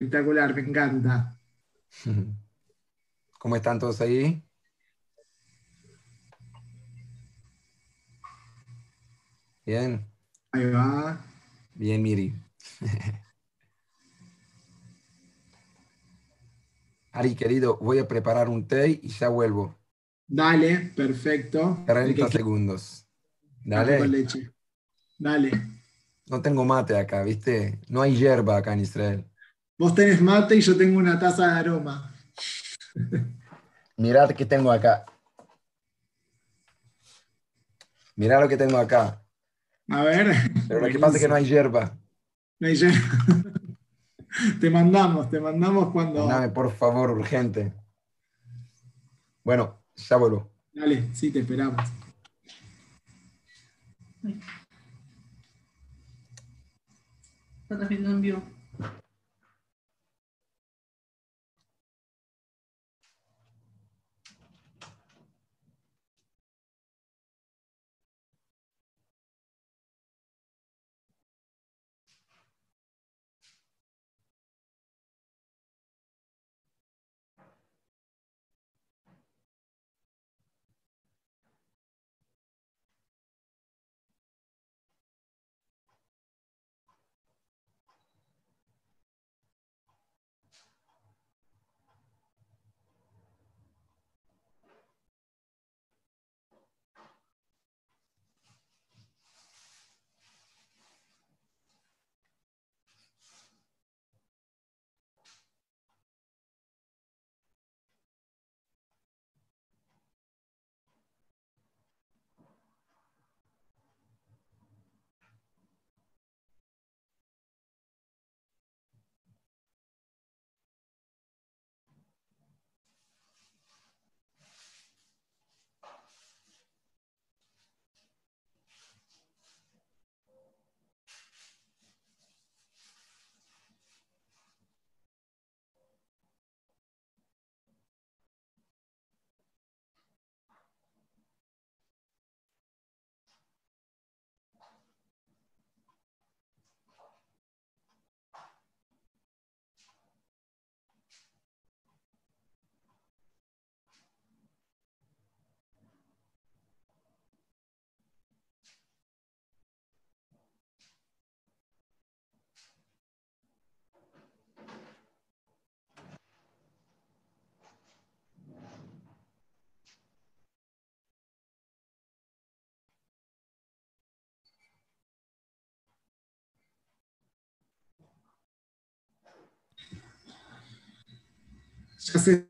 Espectacular, me encanta. ¿Cómo están todos ahí? Bien. Ahí va. Bien, Miri. Ari, querido, voy a preparar un té y ya vuelvo. Dale, perfecto. 30 segundos. Dale. leche. Dale. No tengo mate acá, ¿viste? No hay hierba acá en Israel. Vos tenés mate y yo tengo una taza de aroma. Mirad qué tengo acá. Mirá lo que tengo acá. A ver. Pero lo que pasa es que no hay hierba. No hay hierba. te mandamos, te mandamos cuando. Dame, por favor, urgente. Bueno, ya vuelvo. Dale, sí, te esperamos. Estás viendo en vivo. Ya se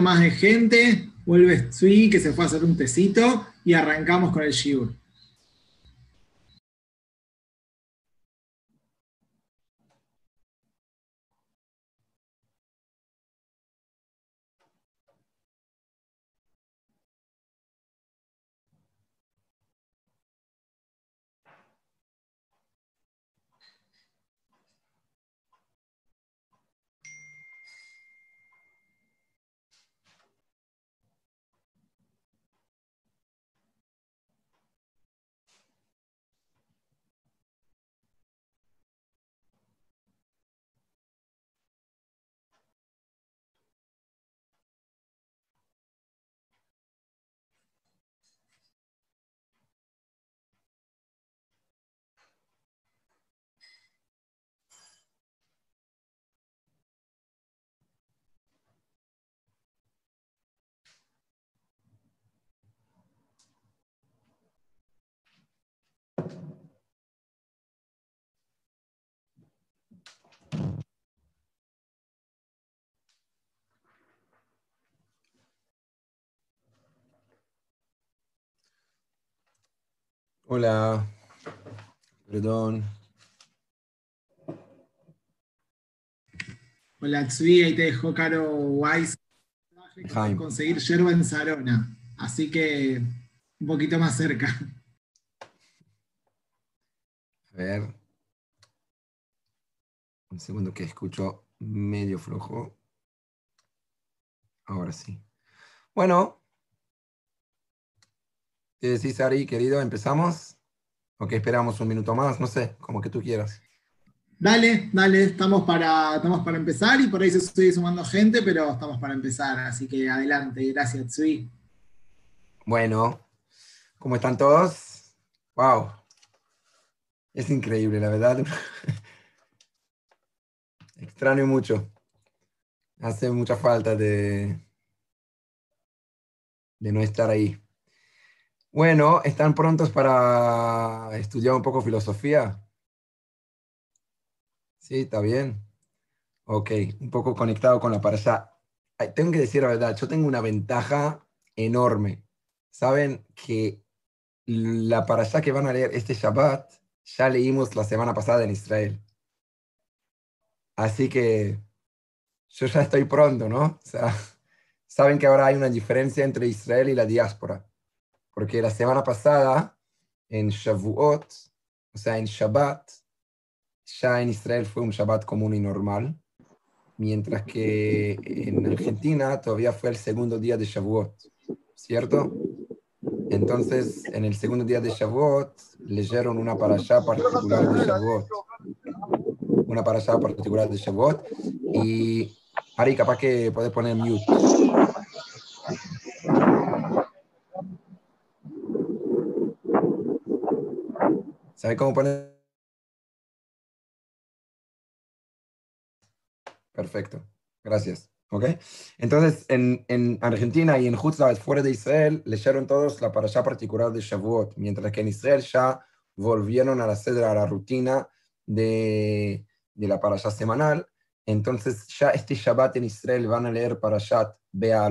más de gente, vuelve Sui que se fue a hacer un tecito y arrancamos con el Shiur. Hola, perdón. Hola, Tsui, ahí te dejó Caro Wise conseguir yerba en Sarona, así que un poquito más cerca. A ver. Un segundo que escucho medio flojo. Ahora sí. Bueno, ¿Qué decís, Ari, querido? ¿Empezamos? ¿O que esperamos un minuto más? No sé, como que tú quieras. Dale, dale, estamos para, estamos para empezar y por ahí se sigue sumando gente, pero estamos para empezar, así que adelante, gracias, Tsui. Bueno, ¿cómo están todos? Wow. Es increíble, la verdad. Extraño mucho. Hace mucha falta de, de no estar ahí. Bueno, ¿están prontos para estudiar un poco filosofía? Sí, está bien. Ok, un poco conectado con la parasha. Tengo que decir la verdad, yo tengo una ventaja enorme. Saben que la parasha que van a leer este Shabbat ya leímos la semana pasada en Israel. Así que yo ya estoy pronto, ¿no? O sea, saben que ahora hay una diferencia entre Israel y la diáspora. Porque la semana pasada, en Shavuot, o sea, en Shabbat, ya en Israel fue un Shabbat común y normal, mientras que en Argentina todavía fue el segundo día de Shavuot, ¿cierto? Entonces, en el segundo día de Shavuot, leyeron una parasha particular de Shavuot. Una parasha particular de Shavuot. Y Ari, capaz que puedes poner mute. ¿Sabe cómo poner? Perfecto, gracias. ¿Ok? Entonces, en, en Argentina y en Hutzlaz, fuera de Israel, leyeron todos la parasha particular de Shavuot, mientras que en Israel ya volvieron a la cedra, a la rutina de, de la parasha semanal. Entonces, ya este Shabbat en Israel van a leer parashat Bea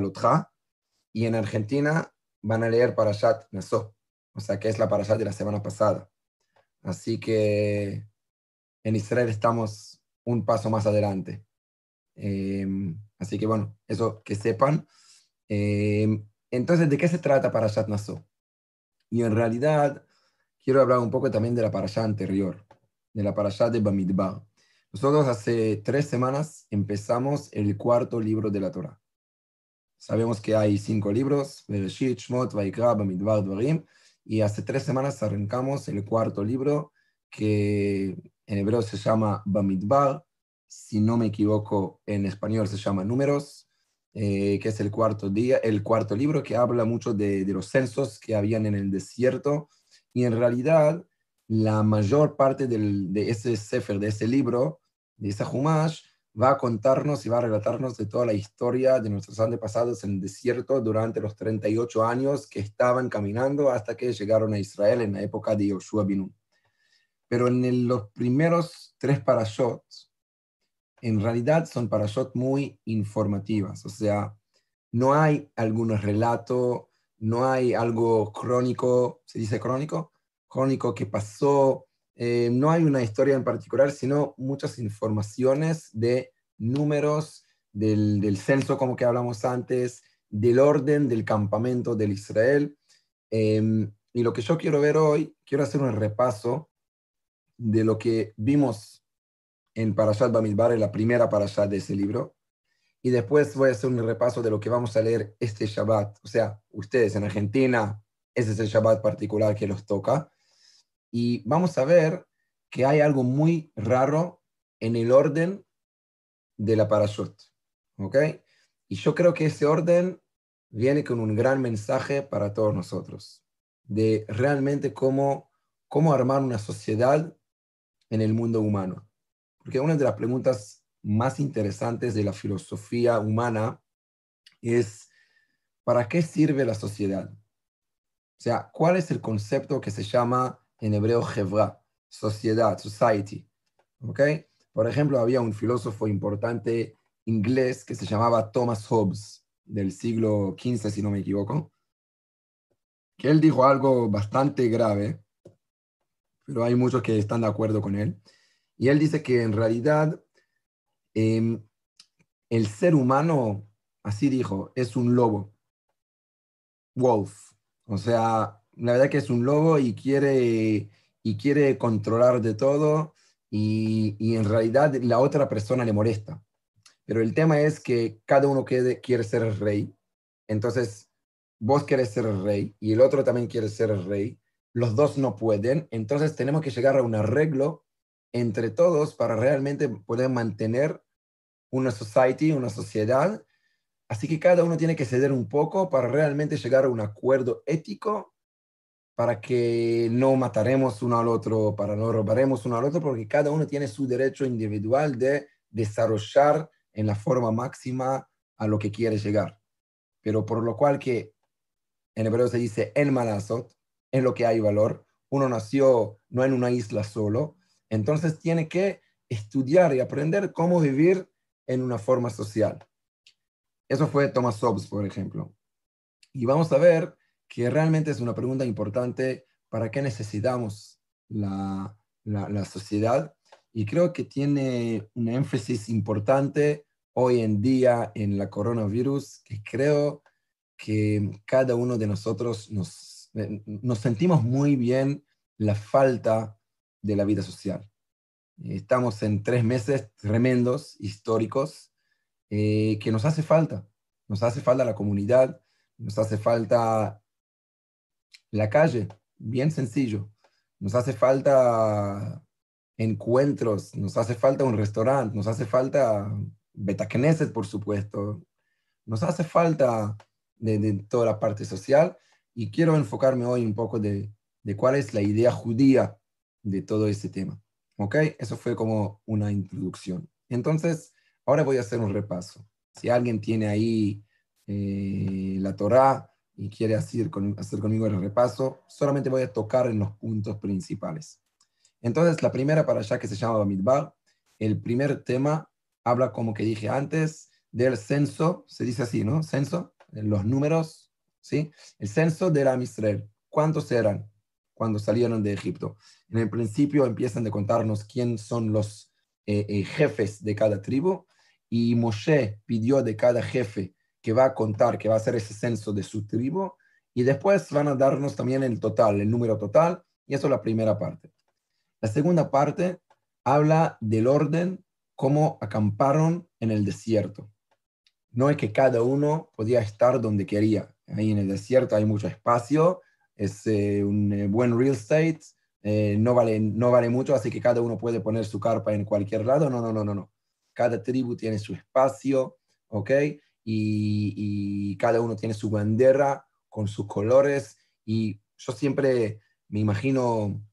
y en Argentina van a leer parashat Naso, o sea, que es la parashat de la semana pasada. Así que en Israel estamos un paso más adelante. Eh, Así que bueno, eso que sepan. Eh, entonces, ¿de qué se trata Parashat Naso? Y en realidad, quiero hablar un poco también de la Parashat anterior, de la Parashat de Bamidbar. Nosotros hace tres semanas empezamos el cuarto libro de la Torah. Sabemos que hay cinco libros, Bereshit, Shmot, Vaikra, Bamidbar, Dvarim, y hace tres semanas arrancamos el cuarto libro que en hebreo se llama Bamidbar, si no me equivoco, en español se llama Números, eh, que es el cuarto, día, el cuarto libro que habla mucho de, los censos que habían en el desierto. Y en realidad, la mayor parte de ese Sefer, de ese libro, de esa Humash, va a contarnos y va a relatarnos de toda la historia de nuestros antepasados en el desierto durante los 38 años que estaban caminando hasta que llegaron a Israel en la época de Yoshua Binun. Pero en los primeros tres parashots, en realidad son parashot muy informativas, o sea, no hay algún relato, no hay algo crónico, ¿se dice crónico? Crónico que pasó, eh, no hay una historia en particular, sino muchas informaciones de números del, censo, como que hablamos antes, del orden del campamento del Israel. Em, y lo que yo quiero ver hoy, quiero hacer un repaso de lo que vimos en Parashat Bamidbar, en la primera Parashat de ese libro. Y después voy a hacer un repaso de lo que vamos a leer este Shabbat. O sea, ustedes en Argentina, ese es el Shabbat particular que los toca. Y vamos a ver que hay algo muy raro en el orden de la Parashot. ¿Ok? Y yo creo que ese orden viene con un gran mensaje para todos nosotros, de realmente cómo, cómo armar una sociedad en el mundo humano. Porque una de las preguntas más interesantes de la filosofía humana es, ¿para qué sirve la sociedad? O sea, ¿cuál es el concepto que se llama en hebreo Hevra, sociedad, society? ¿Ok? Por ejemplo, había un filósofo importante inglés que se llamaba Thomas Hobbes, del siglo XV, si no me equivoco, que él dijo algo bastante grave, pero hay muchos que están de acuerdo con él. Y él dice que en realidad em, el ser humano, así dijo, es un lobo. Wolf. O sea, la verdad que es un lobo y quiere, y quiere controlar de todo y, y en realidad la otra persona le molesta. Pero el tema es que cada uno quiere, quiere ser el rey. Entonces, vos querés ser el rey y el otro también quiere ser el rey. Los dos no pueden. Entonces tenemos que llegar a un arreglo entre todos para realmente poder mantener una society, una sociedad. Así que cada uno tiene que ceder un poco para realmente llegar a un acuerdo ético para que no mataremos uno al otro, para no robaremos uno al otro, porque cada uno tiene su derecho individual de desarrollar en la forma máxima a lo que quiere llegar. Pero por lo cual que en hebreo se dice en malazot, en lo que hay valor. Uno nació no en una isla solo, entonces tiene que estudiar y aprender cómo vivir en una forma social. Eso fue Thomas Hobbes, por ejemplo. Y vamos a ver que realmente es una pregunta importante para qué necesitamos la, la sociedad. Y creo que tiene un énfasis importante hoy en día en la coronavirus, que creo que cada uno de nosotros nos, eh, nos sentimos muy bien la falta de la vida social. Estamos en tres meses tremendos, históricos, eh, que nos hace falta. Nos hace falta la comunidad, nos hace falta la calle, bien sencillo. Nos hace falta encuentros, nos hace falta un restaurante, nos hace falta Betacneset, por supuesto. Nos hace falta de, toda la parte social y quiero enfocarme hoy un poco de, de cuál es la idea judía de todo este tema. ¿Ok? Eso fue como una introducción. Entonces, ahora voy a hacer un repaso. Si alguien tiene ahí eh, la Torá y quiere hacer, hacer conmigo el repaso, solamente voy a tocar en los puntos principales. Entonces, la primera para allá que se llama Bamidbar, el primer tema habla, como que dije antes, del censo, se dice así, ¿no? Censo, los números, ¿sí? El censo de la Israel. ¿Cuántos eran cuando salieron de Egipto? En el principio empiezan a contarnos quién son los eh, eh, jefes de cada tribu y Moshe pidió de cada jefe que va a contar, que va a hacer ese censo de su tribu y después van a darnos también el total, el número total y eso es la primera parte. La segunda parte habla del orden, cómo acamparon en el desierto no es que cada uno podía estar donde quería. Ahí en el desierto hay mucho espacio, es eh, un eh, buen real estate, eh, no, vale, no vale mucho, así que cada uno puede poner su carpa en cualquier lado. No, no, no, no, no. Cada tribu tiene su espacio, ¿ok? Y, cada uno tiene su bandera con sus colores. Y yo siempre me imagino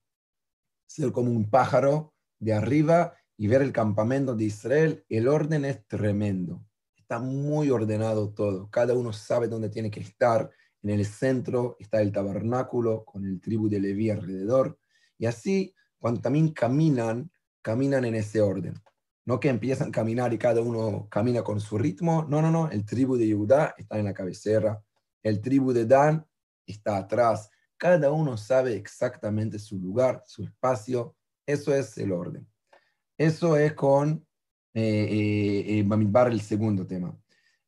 ser como un pájaro de arriba y ver el campamento de Israel. El orden es tremendo está muy ordenado todo. Cada uno sabe dónde tiene que estar. En el centro está el tabernáculo con el tribu de Leví alrededor. Y así, cuando también caminan, caminan en ese orden. No que empiezan a caminar y cada uno camina con su ritmo. No, no, no. El tribu de Judá está en la cabecera. El tribu de Dan está atrás. Cada uno sabe exactamente su lugar, su espacio. Eso es el orden. Eso es con eh, eh, el segundo tema.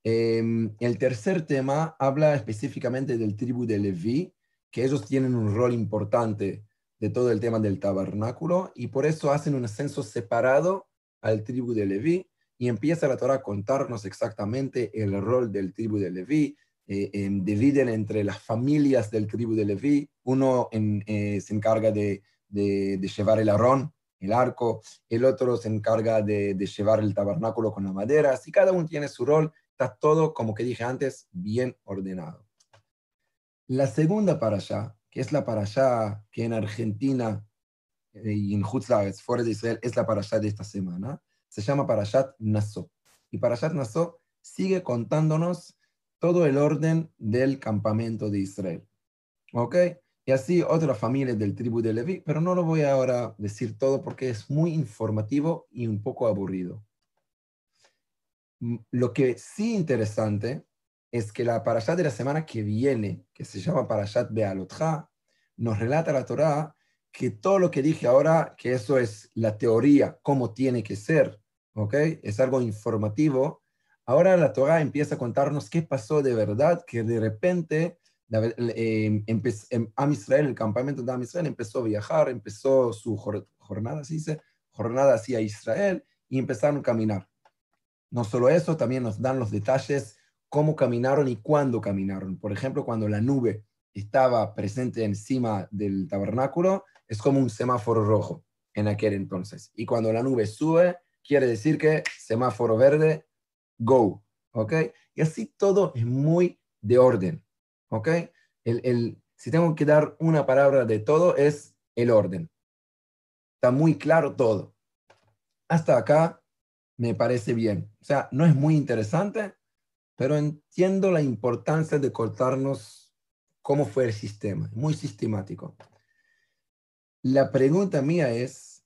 Em, el tercer tema habla específicamente del tribu de Leví, que ellos tienen un rol importante de todo el tema del tabernáculo y por eso hacen un ascenso separado al tribu de Leví y empieza la Torah a contarnos exactamente el rol del tribu de Leví. Eh, em, dividen entre las familias del tribu de Leví. Uno eh, se encarga de, de, de, llevar el arón, el arco, el otro se encarga de, llevar el tabernáculo con la madera, así cada uno tiene su rol, está todo, como que dije antes, bien ordenado. La segunda para allá, que es la para allá que en Argentina eh, y en Hutzlaves, fuera de Israel, es la para allá de esta semana, se llama Parashat Nassó. Y Parashat Nassó sigue contándonos todo el orden del campamento de Israel. ¿Ok? Y así otras familias del tribu de Leví, pero no lo voy a ahora decir todo porque es muy informativo y un poco aburrido. Mm, lo que sí interesante es que la parashat de la semana que viene, que se llama parashat Bealotja, nos relata la Torá que todo lo que dije ahora, que eso es la teoría, cómo tiene que ser, ¿ok? Es algo informativo. Ahora la Torá empieza a contarnos qué pasó de verdad, que de repente eh, Am Israel, el campamento de Am Israel empezó a viajar, empezó su jornada, se dice, jornada hacia Israel y empezaron a caminar. No solo eso, también nos dan los detalles, cómo caminaron y cuándo caminaron. Por ejemplo, cuando la nube estaba presente encima del tabernáculo, es como un semáforo rojo. en aquel entonces. Y cuando la nube sube, quiere decir que semáforo verde, go, ¿ok? Y así todo es muy de orden, ¿ok? El, si tengo que dar una palabra de todo, es el orden. Está muy claro todo. Hasta acá me parece bien. O sea, no es muy interesante, pero entiendo la importancia de cortarnos cómo fue el sistema, muy sistemático. La pregunta mía es,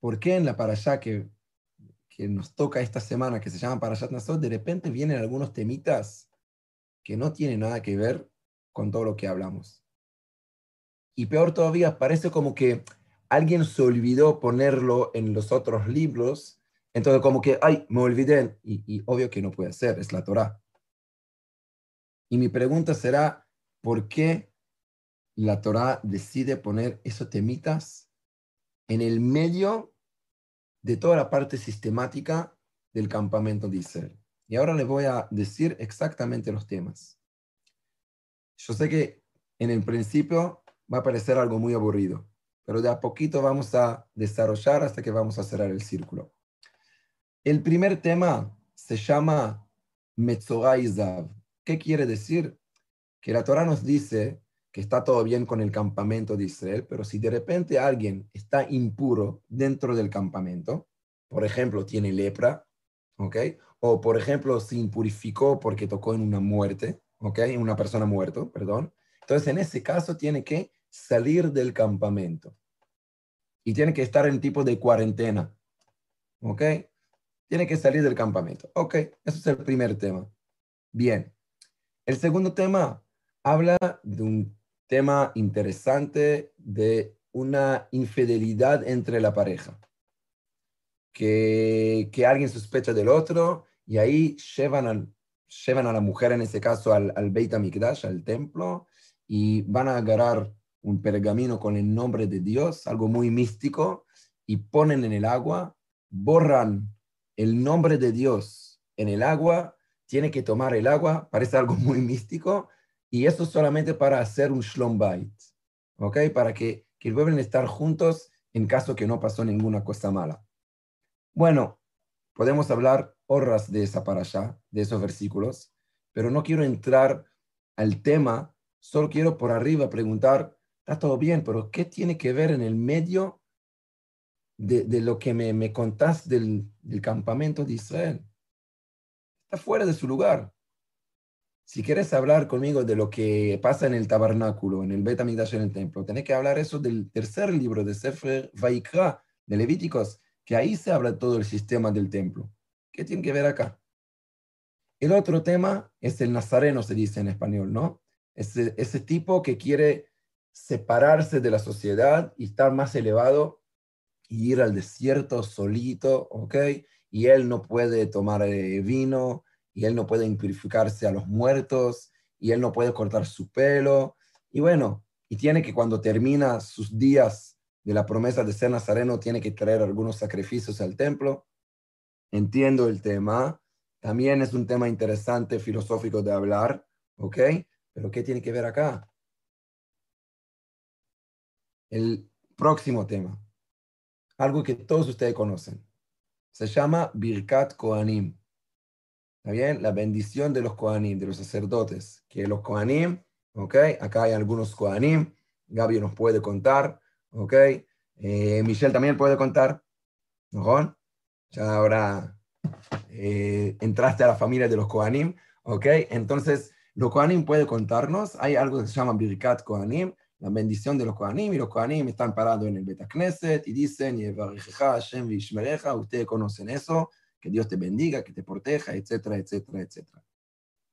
¿por qué en la parasha que, que nos toca esta semana, que se llama Parashat Nasot, de repente vienen algunos temitas que no tienen nada que ver con todo lo que hablamos? Y peor todavía, parece como que alguien se olvidó ponerlo en los otros libros entonces, como que, ay, me olvidé, y, obvio que no puede ser, es la Torah. Y mi pregunta será, ¿por qué la Torah decide poner esos temitas en el medio de toda la parte sistemática del campamento de Israel? Y ahora les voy a decir exactamente los temas. Yo sé que en el principio va a parecer algo muy aburrido, pero de a poquito vamos a desarrollar hasta que vamos a cerrar el círculo. El primer tema se llama Metzorah ¿Qué quiere decir? Que la Torah nos dice que está todo bien con el campamento de Israel, pero si de repente alguien está impuro dentro del campamento, por ejemplo, tiene lepra, ¿ok? O por ejemplo, se impurificó porque tocó en una muerte, ¿ok? En una persona muerta, perdón. Entonces, en ese caso, tiene que salir del campamento y tiene que estar en tipo de cuarentena, ¿ok? tiene que salir del campamento. Ok, eso es el primer tema. Bien. El segundo tema habla de un tema interesante de una infidelidad entre la pareja. Que, que alguien sospecha del otro y ahí llevan, llevan a la mujer, en ese caso, al, al Beit HaMikdash, al templo, y van a agarrar un pergamino con el nombre de Dios, algo muy místico, y ponen en el agua, borran el nombre de Dios en el agua, tiene que tomar el agua, parece algo muy místico, y eso solamente para hacer un shlom bait, ¿ok? Para que, que vuelvan a estar juntos en caso que no pasó ninguna cosa mala. Bueno, podemos hablar horas de esa allá, de esos versículos, pero no quiero entrar al tema, solo quiero por arriba preguntar, está todo bien, pero ¿qué tiene que ver en el medio de, lo que me, me contás del, campamento de Israel. Está fuera de su lugar. Si quieres hablar conmigo de lo que pasa en el tabernáculo, en el Betamigdash en el templo, tenés que hablar eso del tercer libro de Sefer Vaikra, de Levíticos, que ahí se habla todo el sistema del templo. ¿Qué tiene que ver acá? El otro tema es el nazareno, se dice en español, ¿no? Ese, ese tipo que quiere separarse de la sociedad y estar más elevado ir al desierto solito, ¿ok? Y él no puede tomar eh, vino, y él no puede impurificarse a los muertos, y él no puede cortar su pelo. Y bueno, y tiene que cuando termina sus días de la promesa de ser nazareno, tiene que traer algunos sacrificios al templo. Entiendo el tema. También es un tema interesante filosófico de hablar, ¿ok? Pero ¿qué tiene que ver acá? El próximo tema algo que todos ustedes conocen. Se llama Birkat Kohanim. ¿Está bien? La bendición de los Kohanim, de los sacerdotes. Que los Kohanim, ¿ok? Acá hay algunos Kohanim. Gaby nos puede contar, ¿ok? Eh, Michelle también puede contar. ¿No? Ya ahora eh, entraste a la familia de los Kohanim, ¿ok? Entonces, los Kohanim puede contarnos. Hay algo que se llama Birkat Kohanim la bendición de los Kohanim, y los Kohanim están parados en el Betacneset y dicen, ustedes conocen eso, que Dios te bendiga, que te proteja, etcétera, etcétera, etcétera.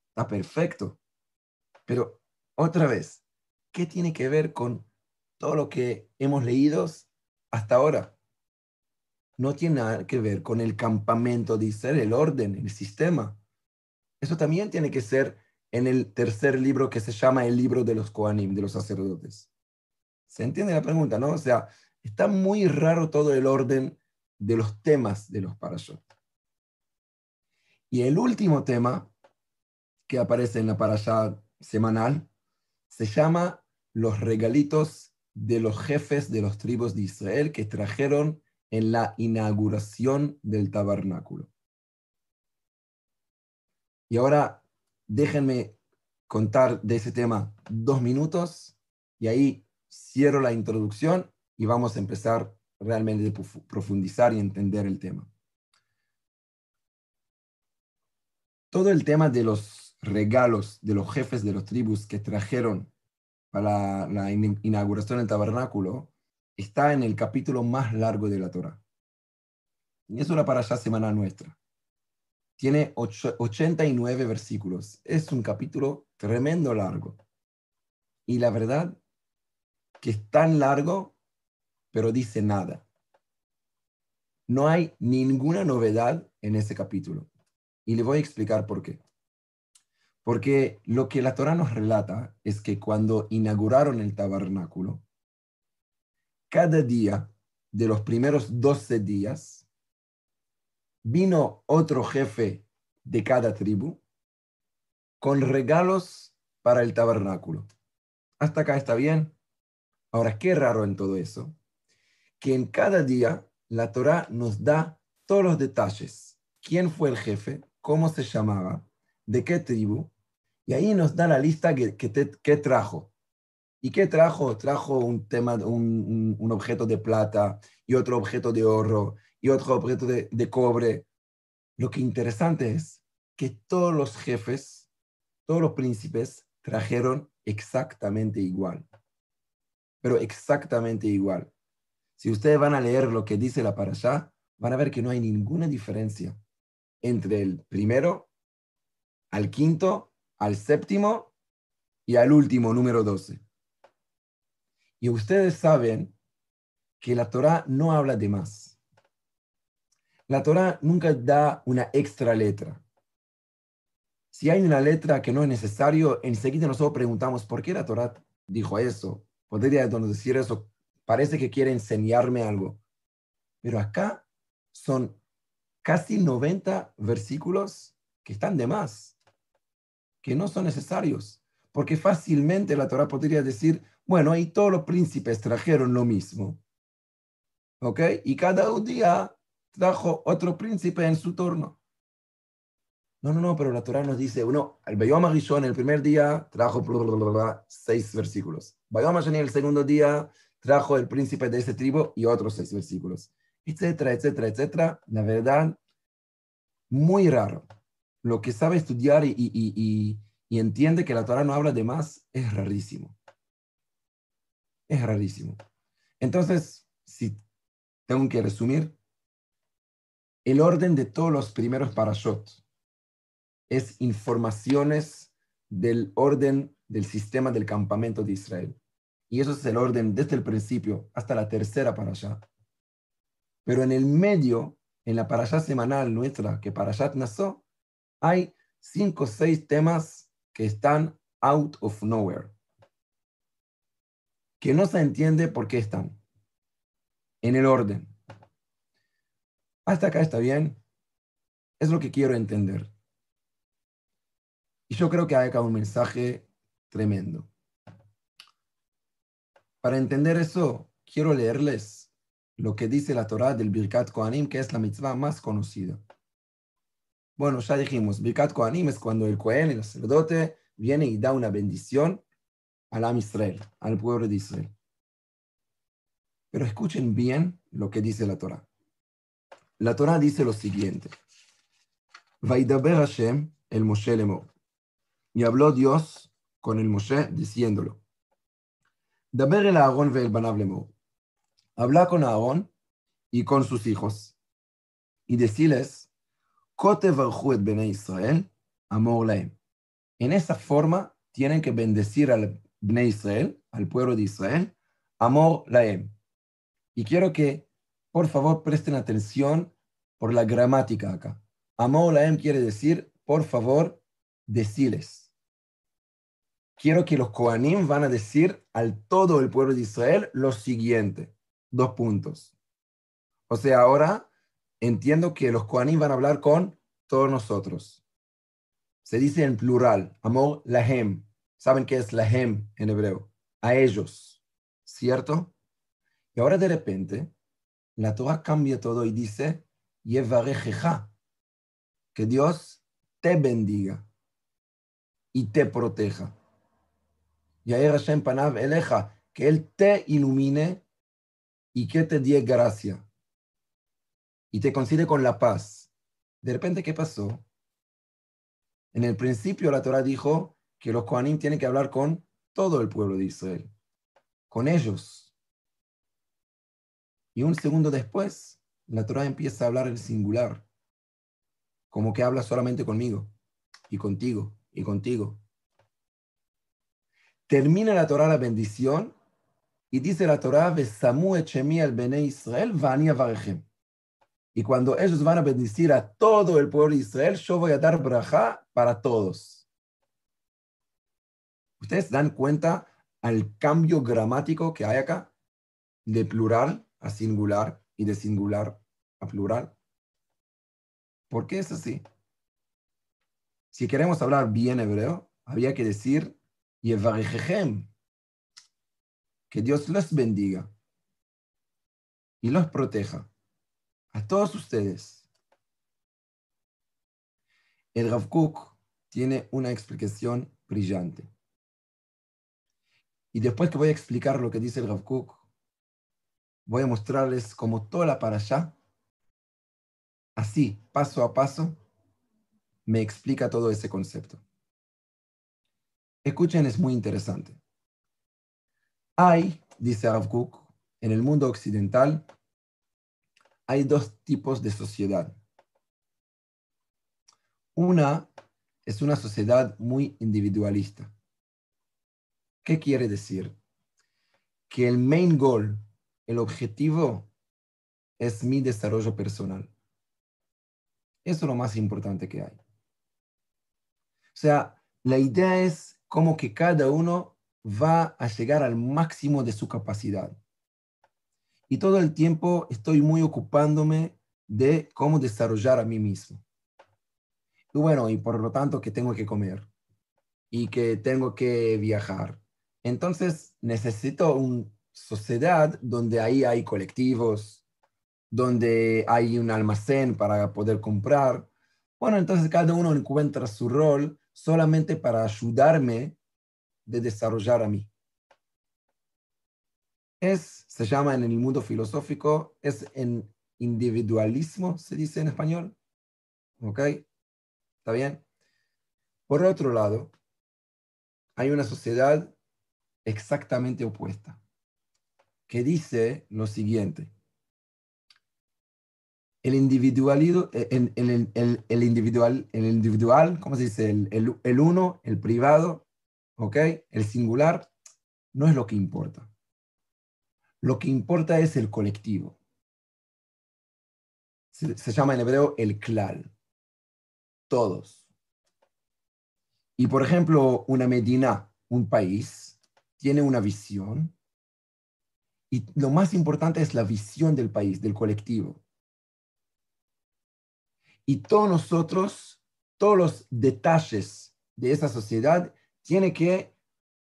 Está perfecto. Pero otra vez, ¿qué tiene que ver con todo lo que hemos leído hasta ahora? No tiene nada que ver con el campamento de Israel, el orden, el sistema. Eso también tiene que ser en el tercer libro que se llama el libro de los Kohanim, de los sacerdotes. ¿Se entiende la pregunta, no? O sea, está muy raro todo el orden de los temas de los parashot. Y el último tema que aparece en la parashá semanal se llama los regalitos de los jefes de los tribus de Israel que trajeron en la inauguración del tabernáculo. Y ahora déjenme contar de ese tema dos minutos y ahí cierro la introducción y vamos a empezar realmente a profundizar y entender el tema. Todo el tema de los regalos de los jefes de los tribus que trajeron para la inauguración del tabernáculo está en el capítulo más largo de la Torah. Y eso era para allá semana nuestra. Tiene 89 versículos. Es un capítulo tremendo largo. Y la verdad que es tan largo, pero dice nada. No hay ninguna novedad en ese capítulo. Y le voy a explicar por qué. Porque lo que la Torah nos relata es que cuando inauguraron el tabernáculo, cada día de los primeros 12 días, vino otro jefe de cada tribu con regalos para el tabernáculo. Hasta acá está bien. Ahora, qué raro en todo eso, que en cada día la Torah nos da todos los detalles. ¿Quién fue el jefe? ¿Cómo se llamaba? ¿De qué tribu? Y ahí nos da la lista que, que, trajo. ¿Y qué trajo? Trajo un tema, un, un, objeto de plata y otro objeto de oro y otro objeto de, cobre. Lo que interesante es que todos los jefes, todos los príncipes trajeron exactamente igual. Pero exactamente igual. Si ustedes van a leer lo que dice la parasha, van a ver que no hay ninguna diferencia entre el primero al quinto, al séptimo y al último, número 12. Y ustedes saben que la Torah no habla de más. La Torah nunca da una extra letra. Si hay una letra que no es necesario, enseguida nosotros preguntamos, ¿por qué la Torah dijo eso? Podría decir eso. Parece que quiere enseñarme algo. Pero acá son casi 90 versículos que están de más, que no son necesarios. Porque fácilmente la Torah podría decir, bueno, y todos los príncipes trajeron lo mismo. ¿Ok? Y cada día trajo otro príncipe en su turno. No, no, no, pero la Torah nos dice, uno, el Bayom en el primer día trajo seis versículos. Bayom en el segundo día trajo el príncipe de ese tribu y otros seis versículos. Etcétera, etcétera, etcétera. La verdad, muy raro. Lo que sabe estudiar y, y, y entiende que la Torah no habla de más es rarísimo. Es rarísimo. Entonces, si tengo que resumir, el orden de todos los primeros parashot es informaciones del orden del sistema del campamento de Israel. Y eso es el orden desde el principio hasta la tercera parashá. Pero en el medio, en la parashá semanal nuestra, que parashat Nassó, hay cinco o seis temas que están out of nowhere. Que no se entiende por qué están. En el orden. Hasta acá está bien. Es lo que quiero entender. Y yo creo que hay acá un mensaje tremendo. Para entender eso, quiero leerles lo que dice la Torah del Birkat Kohanim, que es la mitzvah más conocida. Bueno, ya dijimos, Birkat Kohanim es cuando el Kohen, el sacerdote, viene y da una bendición al Am Israel, al pueblo de Israel. Pero escuchen bien lo que dice la Torah. La Torah dice lo siguiente. Vaidaber Hashem el Moshe Lemor. Y habló Dios con el Moshe diciéndolo. Daber el Aarón ve el Banav Lemor. Habla con Aarón y con sus hijos. Y decirles, Israel, amor laem. En esa forma tienen que bendecir al Bnei Israel, al pueblo de Israel, amor laem. Y quiero que por favor, presten atención por la gramática acá. Amor laem quiere decir, por favor, deciles. Quiero que los Kohanim van a decir al todo el pueblo de Israel lo siguiente. Dos puntos. O sea, ahora entiendo que los Kohanim van a hablar con todos nosotros. Se dice en plural, amor lahem. ¿Saben qué es lahem en hebreo? A ellos. ¿cierto? Y ahora de repente, la Torah cambia todo y dice, Yevarejeja, que Dios te bendiga y te proteja. Yair Hashem Panav Eleja, que Él te ilumine y que te dé gracia y te concede con la paz. De repente, ¿qué pasó? En el principio la Torah dijo que los Kohanim tienen que hablar con todo el pueblo de Israel, con ellos. Y un segundo después, la Torah empieza a hablar en singular, como que habla solamente conmigo, y contigo, y contigo. Termina la Torah la bendición y dice la Torah, Israel. Y cuando ellos van a bendecir a todo el pueblo de Israel, yo voy a dar braja para todos. ¿Ustedes dan cuenta al cambio gramático que hay acá? De plural a singular y de singular a plural. ¿Por qué es así? Si queremos hablar bien hebreo, había que decir Yevarejejem, que Dios los bendiga y los proteja a todos ustedes. El Rav Kook tiene una explicación brillante. Y después que voy a explicar lo que dice el Rav Kook, voy a mostrarles cómo toda la para allá, así, paso a paso, me explica todo ese concepto. Escuchen, es muy interesante. Hay, dice Rav en el mundo occidental, hay dos tipos de sociedad. Una es una sociedad muy individualista. ¿Qué quiere decir? Que el main goal, el objetivo, es mi desarrollo personal. Eso es lo más importante que hay. O sea, la idea es como que cada uno va a llegar al máximo de su capacidad y todo el tiempo estoy muy ocupándome de cómo desarrollar a mí mismo. Y bueno, y por lo tanto que tengo que comer y que tengo que viajar. Entonces necesito una sociedad donde ahí hay colectivos, donde hay un almacén para poder comprar. Bueno, entonces cada uno encuentra su rol solamente para ayudarme de desarrollar a mí es, se llama en el mundo filosófico, es en individualismo, se dice en español. ¿Ok? ¿Está bien? Por otro lado, hay una sociedad exactamente opuesta, que dice lo siguiente. El, individualismo, eh, el, el, individual, el individual, ¿cómo se dice? El uno, el privado, ¿ok? El singular, no es lo que importa. Lo que importa es el colectivo. Se, llama en hebreo el klal. Todos. Y por ejemplo, una medina, un país, tiene una visión. Y lo más importante es la visión del país, del colectivo. Y todos nosotros, todos los detalles de esa sociedad tienen que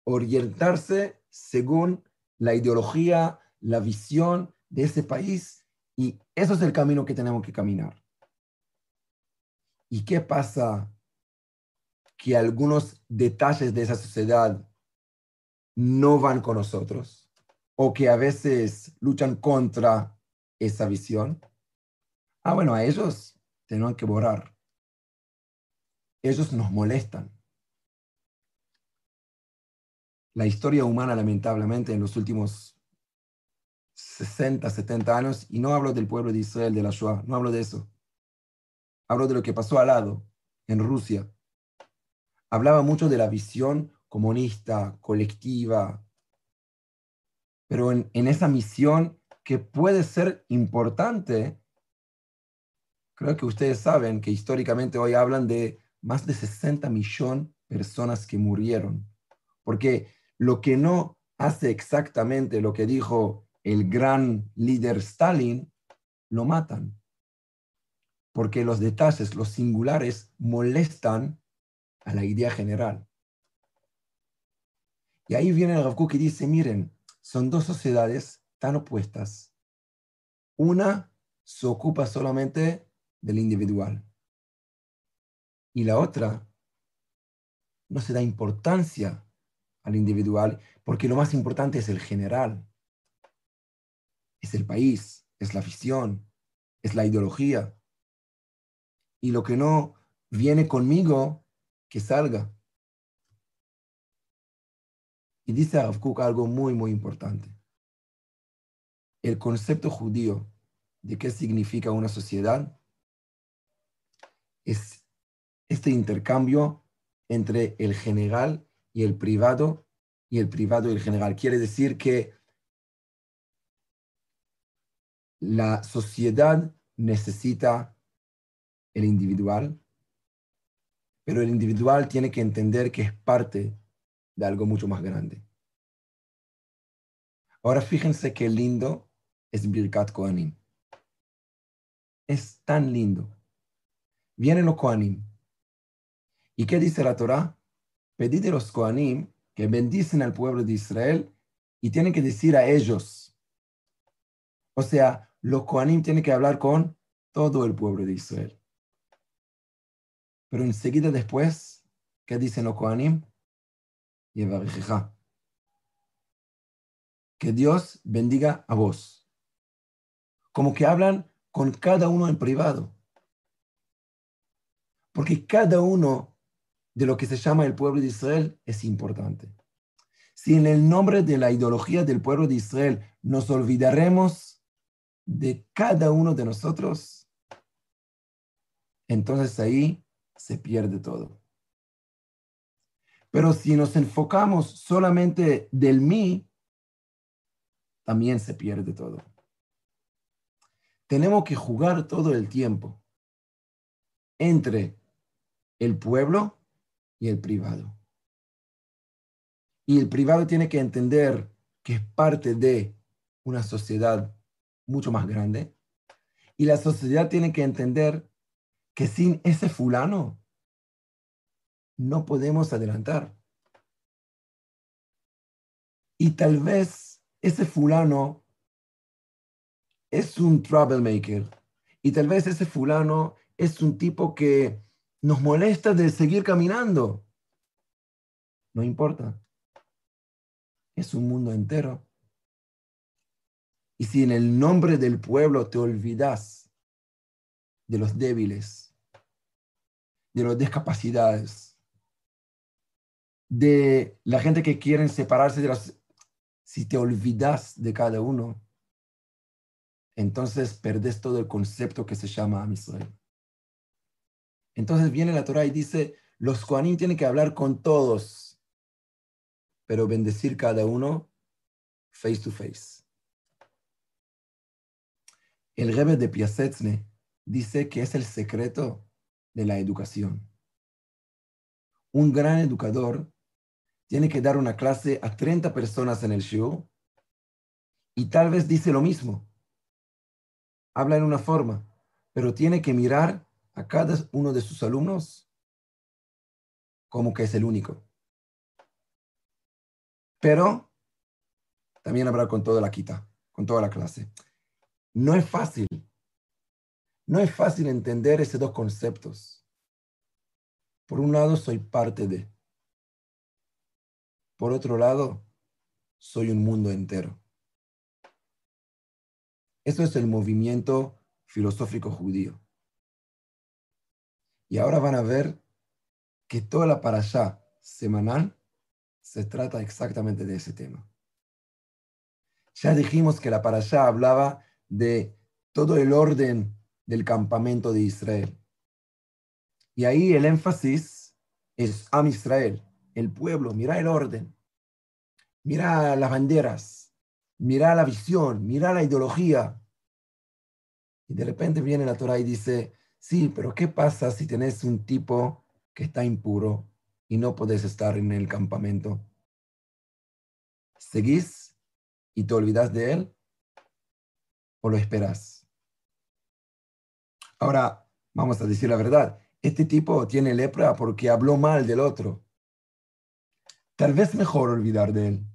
orientarse según la ideología, la visión de ese país y eso es el camino que tenemos que caminar. ¿Y qué pasa? Que algunos detalles de esa sociedad no van con nosotros o que a veces luchan contra esa visión. Ah, bueno, a ellos tenemos que borrar. Ellos nos molestan. La historia humana, lamentablemente, en los últimos 60, 70 años, y no hablo del pueblo de Israel, de la Shoah, no hablo de eso. Hablo de lo que pasó al lado, en Rusia. Hablaba mucho de la visión comunista, colectiva, pero en, en esa misión que puede ser importante, creo que ustedes saben que históricamente hoy hablan de más de 60 millones de personas que murieron, porque lo que no hace exactamente lo que dijo el gran líder Stalin, lo matan. Porque los detalles, los singulares, molestan a la idea general. Y ahí viene el Rav y dice, miren, son dos sociedades tan opuestas. Una se ocupa solamente del individual y la otra no se da importancia al individual porque lo más importante es el general, es el país, es la afición, es la ideología. Y lo que no viene conmigo, que salga. Y dice Rav algo muy, muy importante. El concepto judío de qué significa una sociedad es este intercambio entre el general y el privado y el privado y el general. Quiere decir que la sociedad necesita el individual, pero el individual tiene que entender que es parte de algo mucho más grande. Ahora fíjense qué lindo es Birkat Kohanim. Es tan lindo. Vienen los Kohanim. ¿Y qué dice la Torah? Pedid a los Kohanim que bendicen al pueblo de Israel y tienen que decir a ellos. O sea, los Kohanim tienen que hablar con todo el pueblo de Israel. Pero enseguida después, ¿qué dicen los Kohanim? Que Dios bendiga a vos. Como que hablan con cada uno en privado. Porque cada uno de lo que se llama el pueblo de Israel es importante. Si en el nombre de la ideología del pueblo de Israel nos olvidaremos de cada uno de nosotros, entonces ahí se pierde todo. Pero si nos enfocamos solamente del mí, también se pierde todo. Tenemos que jugar todo el tiempo entre el pueblo y el privado. Y el privado tiene que entender que es parte de una sociedad mucho más grande. Y la sociedad tiene que entender que sin ese fulano no podemos adelantar. Y tal vez ese fulano es un troublemaker. Y tal vez ese fulano es un tipo que nos molesta de seguir caminando. No importa. Es un mundo entero. Y si en el nombre del pueblo te olvidas de los débiles, de los discapacidades, de la gente que quieren separarse de las... Si te olvidas de cada uno, entonces perdes todo el concepto que se llama Amisrael. Entonces viene la Torah y dice, los Kohanim tienen que hablar con todos, pero bendecir cada uno face to face. El Rebbe de Piasetzne dice que es el secreto de la educación. Un gran educador tiene que dar una clase a 30 personas en el show y tal vez dice lo mismo. Habla en una forma, pero tiene que mirar a cada uno de sus alumnos como que es el único. Pero también hablar con toda la quita, con toda la clase. No es fácil. No es fácil entender esos dos conceptos. Por un lado, soy parte de. Por otro lado, soy un mundo entero. Eso es el movimiento filosófico judío. Y ahora van a ver que toda la parashá semanal se trata exactamente de ese tema. Ya dijimos que la parashá hablaba de todo el orden del campamento de Israel. Y ahí el énfasis es Am Israel, el pueblo, mira el orden, mira las banderas, mira la visión, mira la ideología. Y de repente viene la Torah y dice, sí, pero ¿qué pasa si tenés un tipo que está impuro y no podés estar en el campamento? ¿Seguís y te olvidas de él? ¿O lo esperas? Ahora, vamos a decir la verdad. Este tipo tiene lepra porque habló mal del otro tal vez mejor olvidar de él.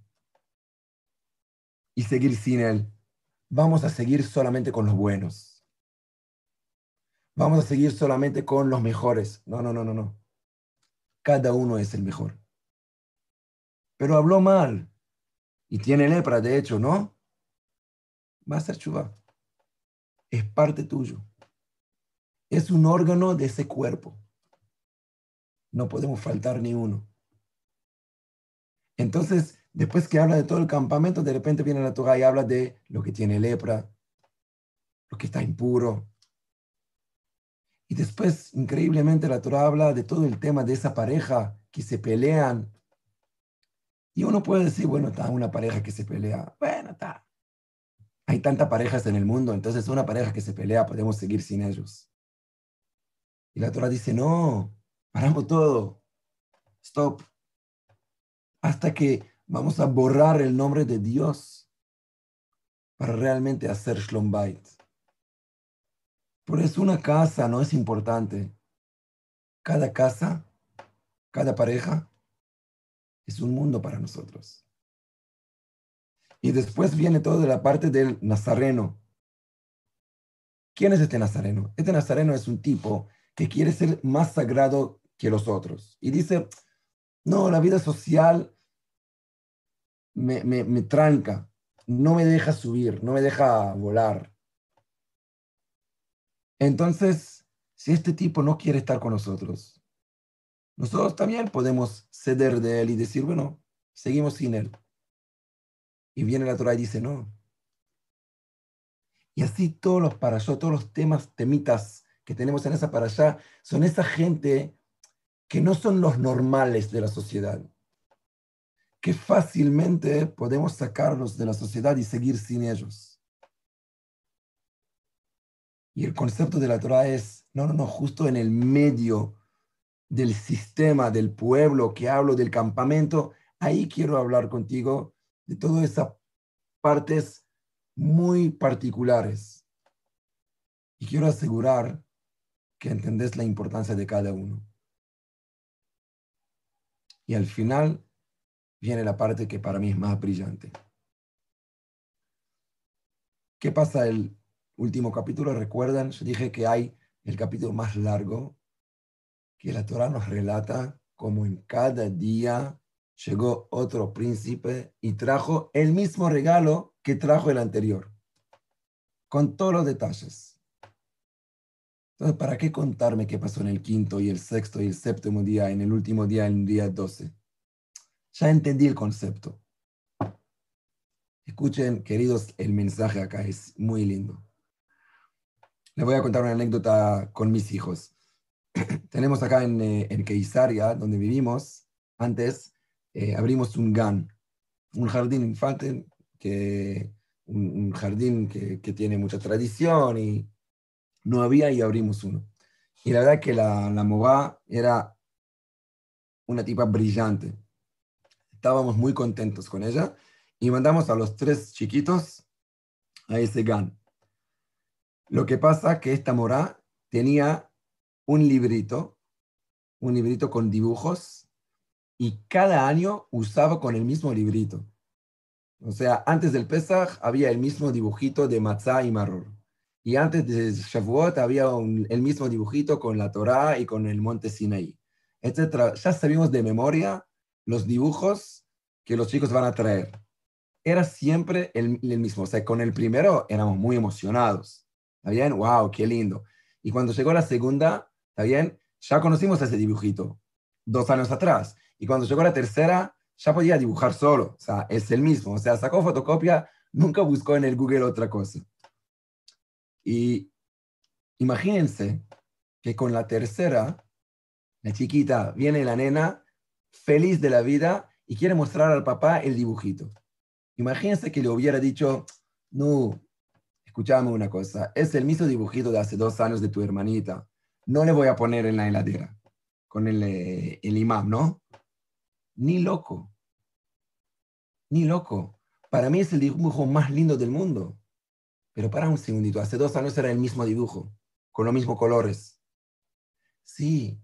y seguir sin Él. Vamos a seguir solamente con los buenos. Vamos a seguir solamente con los mejores. No, no, no, no, no. Cada uno es el mejor. Pero habló mal y tiene lepra, de hecho, ¿no? Va a ser. Es parte tuyo. Es un órgano de ese cuerpo. No podemos faltar ni uno. Entonces, después que habla de todo el campamento, de repente viene la Torah y habla de lo que tiene lepra, lo que está impuro. Y después, increíblemente, la Torah habla de todo el tema de esa pareja que se pelean. Y uno puede decir, bueno, está una pareja que se pelea. Bueno, está. Hay tantas parejas en el mundo, entonces una pareja que se pelea podemos seguir sin ellos. Y la Torah dice, no, paramos todo. Stop. Hasta que vamos a borrar el nombre de Dios para realmente hacer Shlom Por eso una casa no es importante. Cada casa, cada pareja, es un mundo para nosotros. Y después viene todo de la parte del nazareno. ¿Quién es este nazareno? Este nazareno es un tipo que quiere ser más sagrado que los otros. Y dice, no, la vida social me, me, tranca, no me deja subir, no me deja volar. Entonces, si este tipo no quiere estar con nosotros, nosotros también podemos ceder de él y decir, bueno, seguimos sin él. Y viene la Torah y dice, no. Y así todos los parashot, todos los temas, temitas que tenemos en esa para allá son esa gente que no son los normales de la sociedad, que fácilmente podemos sacarlos de la sociedad y seguir sin ellos. Y el concepto de la Torah es, no, no, no, justo en el medio del sistema, del pueblo, que hablo del campamento, ahí quiero hablar contigo de todas esas partes muy particulares. Y quiero asegurar que entendés la importancia de cada uno. Y al final viene la parte que para mí es más brillante. ¿Qué pasa el último capítulo? Recuerdan, yo dije que hay el capítulo más largo, que la Torah nos relata cómo en cada día llegó otro príncipe y trajo el mismo regalo que trajo el anterior, con todos los detalles. Entonces, ¿para qué contarme qué pasó en el quinto y el sexto y el séptimo día, en el último día, en el día 12? Ya entendí el concepto. Escuchen, queridos, el mensaje acá es muy lindo. Les voy a contar una anécdota con mis hijos. Tenemos acá en, eh, en Keisaria, donde vivimos, antes eh, abrimos un GAN, un jardín infante, que, un, jardín que, que tiene mucha tradición y no había y abrimos uno. Y la verdad que la, la era una tipa brillante. Estábamos muy contentos con ella y mandamos a los tres chiquitos a ese GAN. Lo que pasa que esta mora tenía un librito, un librito con dibujos y cada año usaba con el mismo librito. O sea, antes del Pesach había el mismo dibujito de matzah y marror. Y antes de Shavuot había el mismo dibujito con la Torá y con el monte Sinaí, etc. Ya sabíamos de memoria los dibujos que los chicos van a traer. Era siempre el, mismo. O sea, con el primero éramos muy emocionados. ¿Está bien? ¡Wow! ¡Qué lindo! Y cuando llegó la segunda, ¿está? Ya conocimos ese dibujito dos años atrás. Y cuando llegó la tercera, ya podía dibujar solo. O sea, es el mismo. O sea, sacó fotocopia, nunca buscó en el Google otra cosa. Y imagínense que con la tercera, la chiquita, viene la nena feliz de la vida y quiere mostrar al papá el dibujito. Imagínense que le hubiera dicho, no, escúchame una cosa, es el mismo dibujito de hace dos años de tu hermanita. No le voy a poner en la heladera con el, eh, el imán, ¿no? Ni loco. Ni loco. Para mí es el dibujo más lindo del mundo. Pero para un segundito, hace dos años era el mismo dibujo, con los mismos colores. Sí,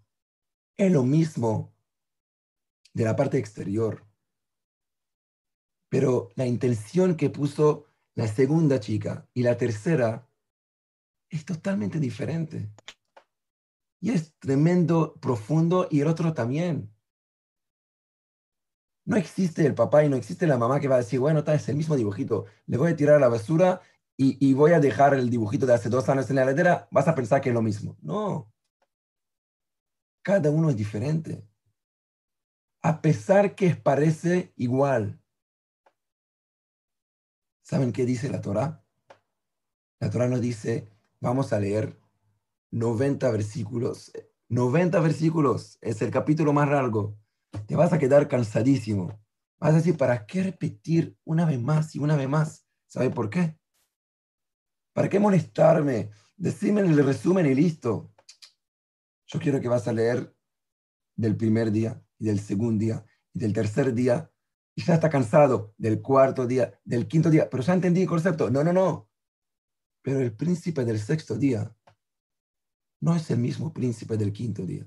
es lo mismo de la parte exterior. Pero la intención que puso la segunda chica y la tercera es totalmente diferente. Y es tremendo, profundo, y el otro también. No existe el papá y no existe la mamá que va a decir, bueno, está, es el mismo dibujito, le voy a tirar a la basura y, y voy a dejar el dibujito de hace dos años en la heladera, vas a pensar que es lo mismo. No. Cada uno es diferente. A pesar que parece igual. ¿Saben qué dice la Torah? La Torah nos dice, vamos a leer 90 versículos. 90 versículos es el capítulo más largo. Te vas a quedar cansadísimo. Vas a decir, ¿para qué repetir una vez más y una vez más? ¿Sabe por qué? ¿Para qué molestarme? Decime el resumen y listo. Yo quiero que vas a leer del primer día y del segundo día y del tercer día ya está cansado del cuarto día, del quinto día, pero ya entendí el concepto. No, no, no. Pero el príncipe del sexto día no es el mismo príncipe del quinto día.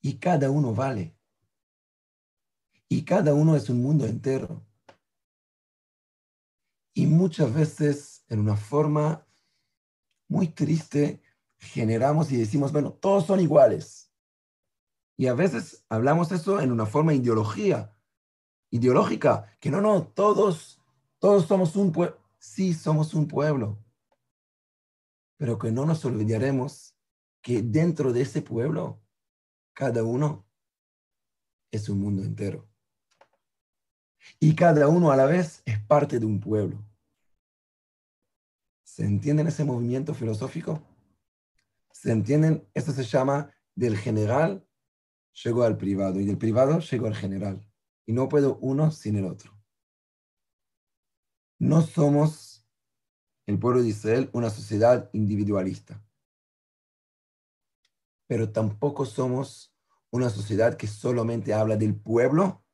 Y cada uno vale. Y cada uno es un mundo entero. Y muchas veces, en una forma muy triste, generamos y decimos, bueno, todos son iguales. Y a veces hablamos eso en una forma ideología, ideológica, que no, no, todos, todos somos un pueblo. Sí, somos un pueblo. Pero que no nos olvidaremos que dentro de ese pueblo, cada uno es un mundo entero. Y cada uno a la vez es parte de un pueblo. ¿Se entienden ese movimiento filosófico? ¿Se entienden? Eso se llama del general llegó al privado y del privado llegó al general. Y no puedo uno sin el otro. No somos, el pueblo de Israel, una sociedad individualista. Pero tampoco somos una sociedad que solamente habla del pueblo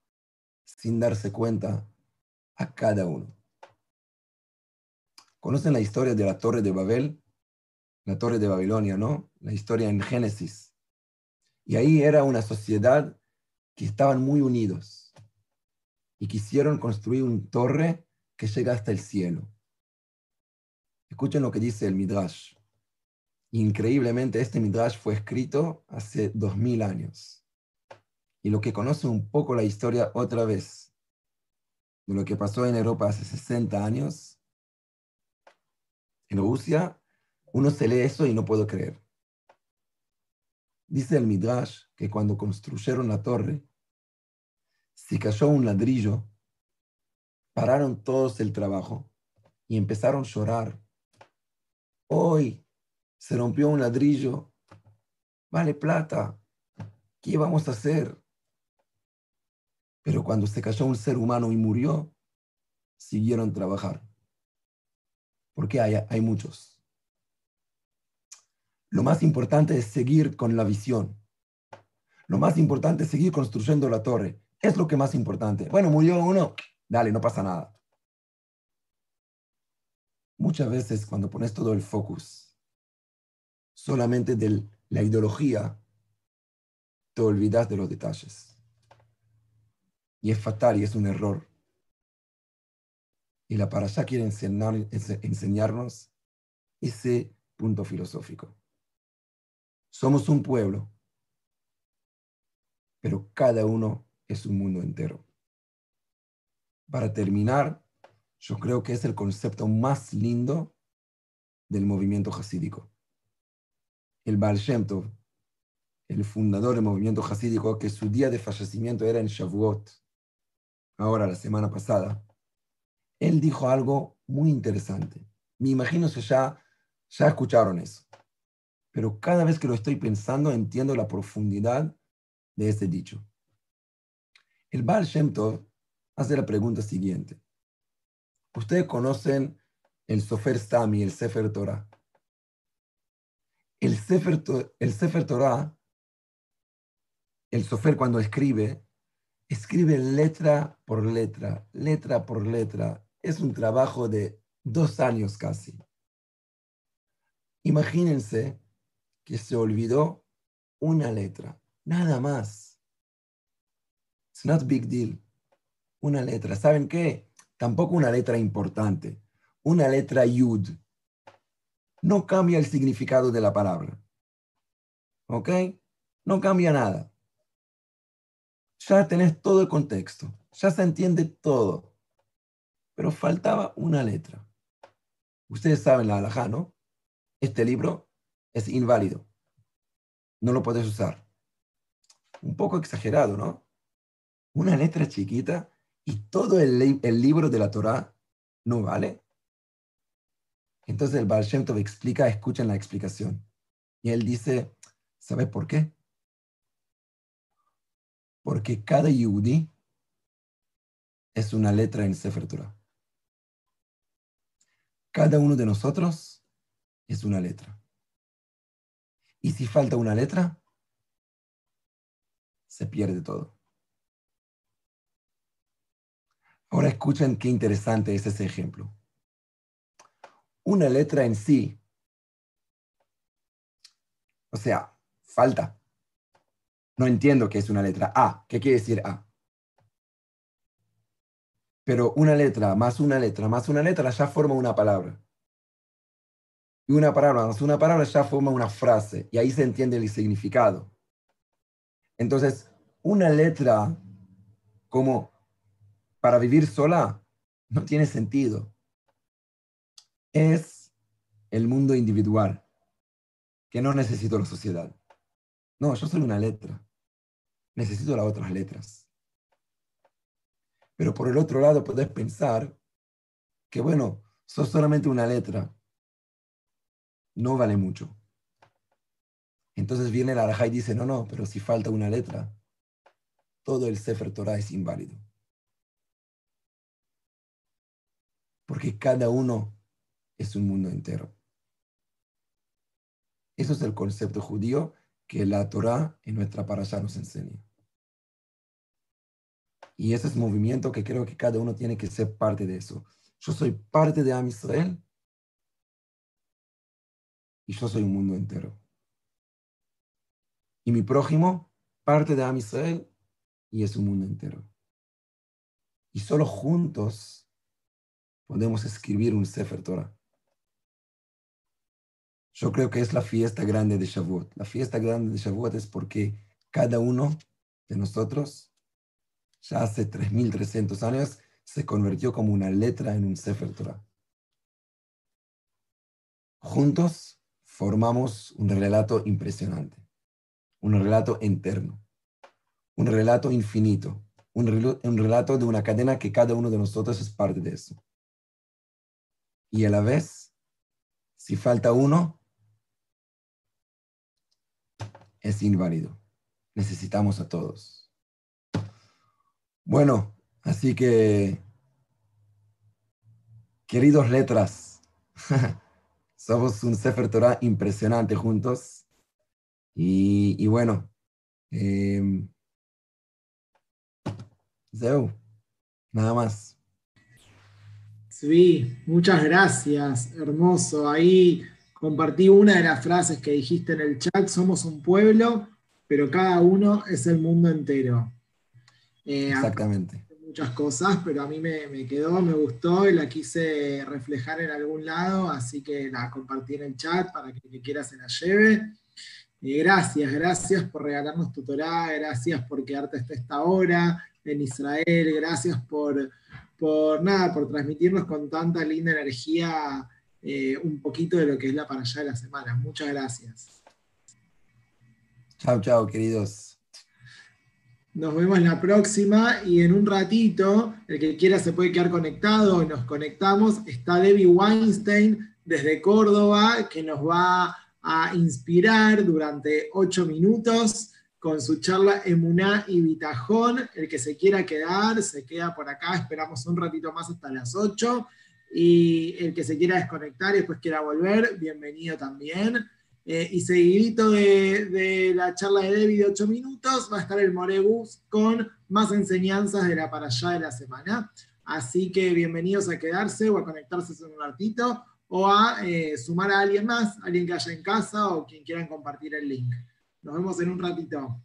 sin darse cuenta a cada uno. ¿Conocen la historia de la Torre de Babel? La Torre de Babilonia, ¿no? La historia en Génesis y ahí era una sociedad que estaban muy unidos y quisieron construir una torre que llega hasta el cielo. Escuchen lo que dice el Midrash. Increíblemente, este Midrash fue escrito hace dos mil años. Y lo que conoce un poco la historia otra vez de lo que pasó en Europa hace 60 años, en Rusia, uno se lee eso y no puedo creer. Dice el Midrash que cuando construyeron la torre, se cayó un ladrillo, pararon todos el trabajo y empezaron a llorar. Hoy se rompió un ladrillo, vale plata, ¿qué vamos a hacer? Pero cuando se cayó un ser humano y murió, siguieron trabajar. Porque hay, hay muchos. Lo más importante es seguir con la visión. Lo más importante es seguir construyendo la torre. Es lo que más importante. Bueno, murió uno, dale, no pasa nada. Muchas veces cuando pones todo el focus solamente de la ideología, te olvidas de los detalles. Y es fatal y es un error. Y la allá quiere enseñarnos ese punto filosófico. Somos un pueblo, pero cada uno es un mundo entero. Para terminar, yo creo que es el concepto más lindo del movimiento hasídico. El Baal Shem Tov, el fundador del movimiento hasídico, que su día de fallecimiento era en Shavuot, ahora la semana pasada, él dijo algo muy interesante. Me imagino que ya, ya escucharon eso pero cada vez que lo estoy pensando entiendo la profundidad de ese dicho. El Baal Shem Tov hace la pregunta siguiente. Ustedes conocen el Sofer Sami, el Sefer Torah. El Sefer, el Sefer Torah, el Sofer cuando escribe, escribe letra por letra, letra por letra. Es un trabajo de dos años casi. Imagínense que se olvidó una letra, nada más. It's not big deal. Una letra. ¿Saben qué? Tampoco una letra importante. Una letra yud. No cambia el significado de la palabra. ¿Ok? No cambia nada. Ya tenés todo el contexto. Ya se entiende todo. Pero faltaba una letra. Ustedes saben la halajá, ¿no? Este libro es inválido. No lo puedes usar. Un poco exagerado, ¿no? Una letra chiquita y todo el, el libro de la Torah no vale. Entonces el Baal Shem Tov explica, escuchen la explicación. Y él dice, ¿sabes por qué? Porque cada Yehudi es una letra en Sefer Torah. Cada uno de nosotros es una letra. Y si falta una letra, se pierde todo. Ahora escuchen qué interesante es ese ejemplo. Una letra en sí, o sea, falta. No entiendo qué es una letra A. ¿Qué quiere decir A? Pero una letra más una letra más una letra ya forma una palabra. Y una palabra una palabra ya forma una frase. Y ahí se entiende el significado. Entonces, una letra como para vivir sola no tiene sentido. Es el mundo individual, que no necesito la sociedad. No, yo soy una letra. Necesito las otras letras. Pero por el otro lado podés pensar que, bueno, sos solamente una letra. No vale mucho. Entonces viene la Araja y dice, no, no, pero si falta una letra, todo el Sefer Torah es inválido. Porque cada uno es un mundo entero. Eso es el concepto judío que la Torah en nuestra parasha nos enseña. Y ese es el movimiento que creo que cada uno tiene que ser parte de eso. Yo soy parte de Am Israel y yo soy un mundo entero. Y mi prójimo, parte de Am Israel y es un mundo entero. Y solo juntos podemos escribir un Sefer Torah. Yo creo que es la fiesta grande de Shavuot. La fiesta grande de Shavuot es porque cada uno de nosotros ya hace 3.300 años, se convirtió como una letra en un Sefer Torah. Juntos formamos un relato impresionante, un relato interno, un relato infinito, un, relato de una cadena que cada uno de nosotros es parte de eso. Y a la vez, si falta uno, es inválido. Necesitamos a todos. Bueno, así que, queridos letras, somos un Sefer Torah impresionante juntos. Y, bueno, eh, Zeu, nada más. Sí, muchas gracias, hermoso. Ahí compartí una de las frases que dijiste en el chat, somos un pueblo, pero cada uno es el mundo entero. Eh, Exactamente. Muchas cosas, pero a mí me, quedó, me gustó y la quise reflejar en algún lado, así que la compartí en el chat para que quien quiera se la lleve. gracias, gracias por regalarnos tu gracias por quedarte hasta esta hora en Israel, gracias por, por nada, por transmitirnos con tanta linda energía eh, un poquito de lo que es la para allá de la semana. Muchas gracias. Chao, chao, queridos. Nos vemos la próxima y en un ratito, el que quiera se puede quedar conectado nos conectamos. Está Debbie Weinstein desde Córdoba que nos va a inspirar durante ocho minutos con su charla Emuná y Bitajón. El que se quiera quedar, se queda por acá. Esperamos un ratito más hasta las ocho. Y el que se quiera desconectar y después quiera volver, bienvenido también. Eh, y seguidito de, la charla de Debbie de 8 minutos va a estar el Morebus con más enseñanzas de la para allá de la semana. Así que bienvenidos a quedarse o a conectarse en un ratito o a eh, sumar a alguien más, alguien que haya en casa o quien quieran compartir el link. Nos vemos en un ratito.